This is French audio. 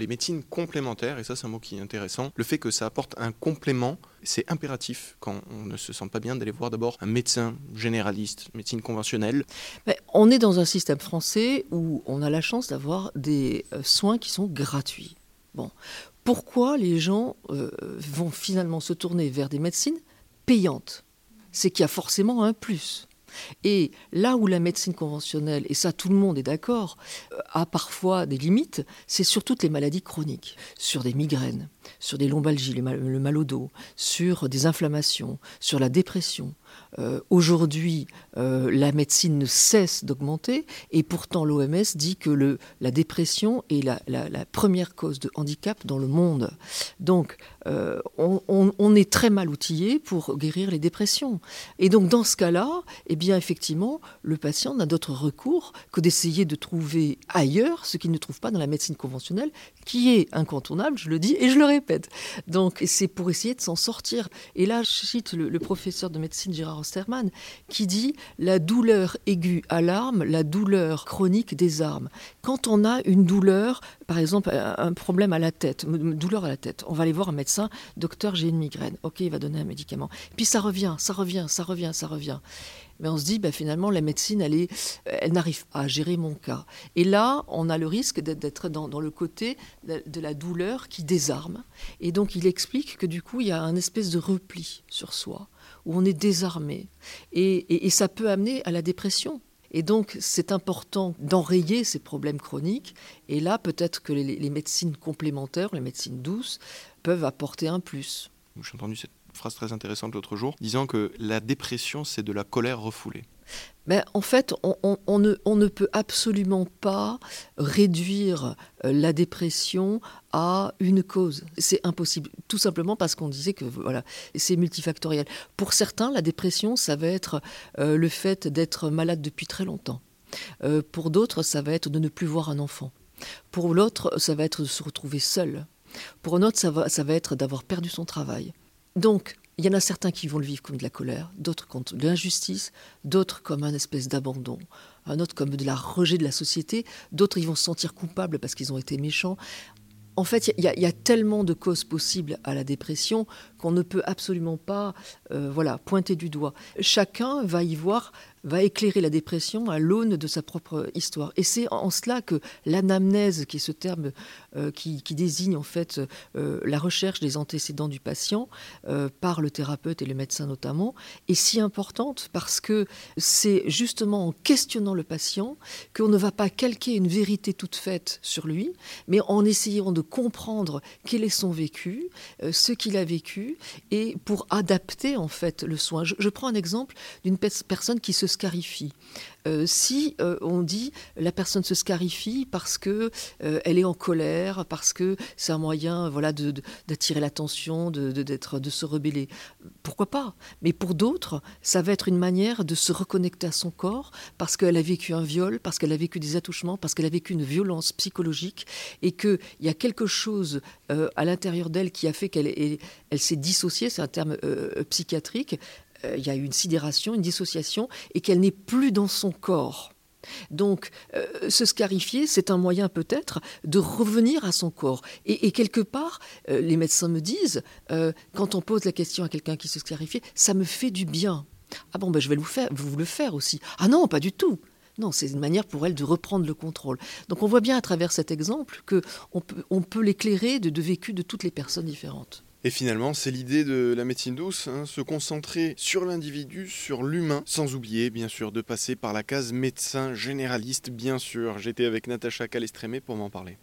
les médecines complémentaires, et ça c'est un mot qui est intéressant, le fait que ça apporte un complément, c'est impératif quand on ne se sent pas bien d'aller voir d'abord un médecin généraliste, médecine conventionnelle. Mais on est dans un système français où on a la chance d'avoir des euh, soins qui sont gratuits. Bon, pourquoi les gens euh, vont finalement se tourner vers des médecines payantes? C'est qu'il y a forcément un plus. Et là où la médecine conventionnelle, et ça tout le monde est d'accord, euh, a parfois des limites, c'est sur toutes les maladies chroniques, sur des migraines, sur des lombalgies, le mal, au dos, sur des inflammations, sur la dépression. Euh, aujourd'hui, euh, la médecine ne cesse d'augmenter et pourtant l'OMS dit que la dépression est la, première cause de handicap dans le monde. Donc, on, on, est très mal outillé pour guérir les dépressions. Et donc, dans ce cas-là, eh bien, effectivement, le patient n'a d'autre recours que d'essayer de trouver ailleurs ce qu'il ne trouve pas dans la médecine conventionnelle, qui est incontournable, je le dis et je le répète. Donc, c'est pour essayer de s'en sortir. Et là, je cite le, professeur de médecine Gérard Osterman, qui dit la douleur aiguë alarme, la douleur chronique désarme. Quand on a une douleur, par exemple, un problème à la tête, douleur à la tête, on va aller voir un médecin, docteur, j'ai une migraine. Ok, il va donner un médicament. Puis ça revient, ça revient, ça revient, ça revient mais on se dit bah, finalement la médecine elle, n'arrive pas à gérer mon cas. Et là, on a le risque d'être dans, le côté de la douleur qui désarme. Et donc il explique que du coup il y a un espèce de repli sur soi où on est désarmé et, ça peut amener à la dépression. Et donc, c'est important d'enrayer ces problèmes chroniques. Et là, peut-être que les, les, médecines complémentaires, les médecines douces, peuvent apporter un plus. J'ai entendu cette phrase très intéressante l'autre jour, disant que la dépression, c'est de la colère refoulée. Mais en fait, on, ne, peut absolument pas réduire euh, la dépression à une cause. C'est impossible, tout simplement parce qu'on disait que voilà, c'est multifactoriel. Pour certains, la dépression, ça va être euh, le fait d'être malade depuis très longtemps. Euh, pour d'autres, ça va être de ne plus voir un enfant. Pour l'autre, ça va être de se retrouver seul. Pour un autre, ça va être d'avoir perdu son travail. Donc, il y en a certains qui vont le vivre comme de la colère, d'autres comme de l'injustice, d'autres comme un espèce d'abandon, un autre comme de la rejet de la société, d'autres ils vont se sentir coupables parce qu'ils ont été méchants. En fait, il y, a tellement de causes possibles à la dépression qu'on ne peut absolument pas euh, voilà, pointer du doigt. Chacun va y voir va éclairer la dépression à l'aune de sa propre histoire. Et c'est en cela que l'anamnèse, qui est ce terme euh, qui, désigne en fait euh, la recherche des antécédents du patient euh, par le thérapeute et le médecin notamment, est si importante parce que c'est justement en questionnant le patient qu'on ne va pas calquer une vérité toute faite sur lui, mais en essayant de comprendre quel est son vécu, ce qu'il a vécu, et pour adapter en fait le soin. Je, je prends un exemple d'une personne qui se scarifie. Euh, si euh, on dit la personne se scarifie parce que euh, elle est en colère, parce que c'est un moyen voilà d'attirer l'attention, de, d'être, de se rebeller, pourquoi pas? Mais pour d'autres, ça va être une manière de se reconnecter à son corps parce qu'elle a vécu un viol, parce qu'elle a vécu des attouchements, parce qu'elle a vécu une violence psychologique et qu'il y a quelque chose à l'intérieur d'elle qui a fait qu'elle elle s'est dissociée, c'est un terme psychiatrique, euh, il y a eu une sidération, une dissociation, et qu'elle n'est plus dans son corps. Donc, euh, se scarifier, c'est un moyen peut-être de revenir à son corps. Et, quelque part, euh, les médecins me disent, quand on pose la question à quelqu'un qui se scarifie, ça me fait du bien. Ah bon, ben, je vais vous, faire, vous le faire aussi. Ah non, pas du tout. Non, c'est une manière pour elle de reprendre le contrôle. Donc on voit bien à travers cet exemple qu'on peut, on peut l'éclairer de, de vécu de toutes les personnes différentes. Et finalement, c'est l'idée de la médecine douce, hein, se concentrer sur l'individu, sur l'humain, sans oublier bien sûr de passer par la case médecin généraliste, bien sûr. J'étais avec Natacha Calestrémé pour m'en parler.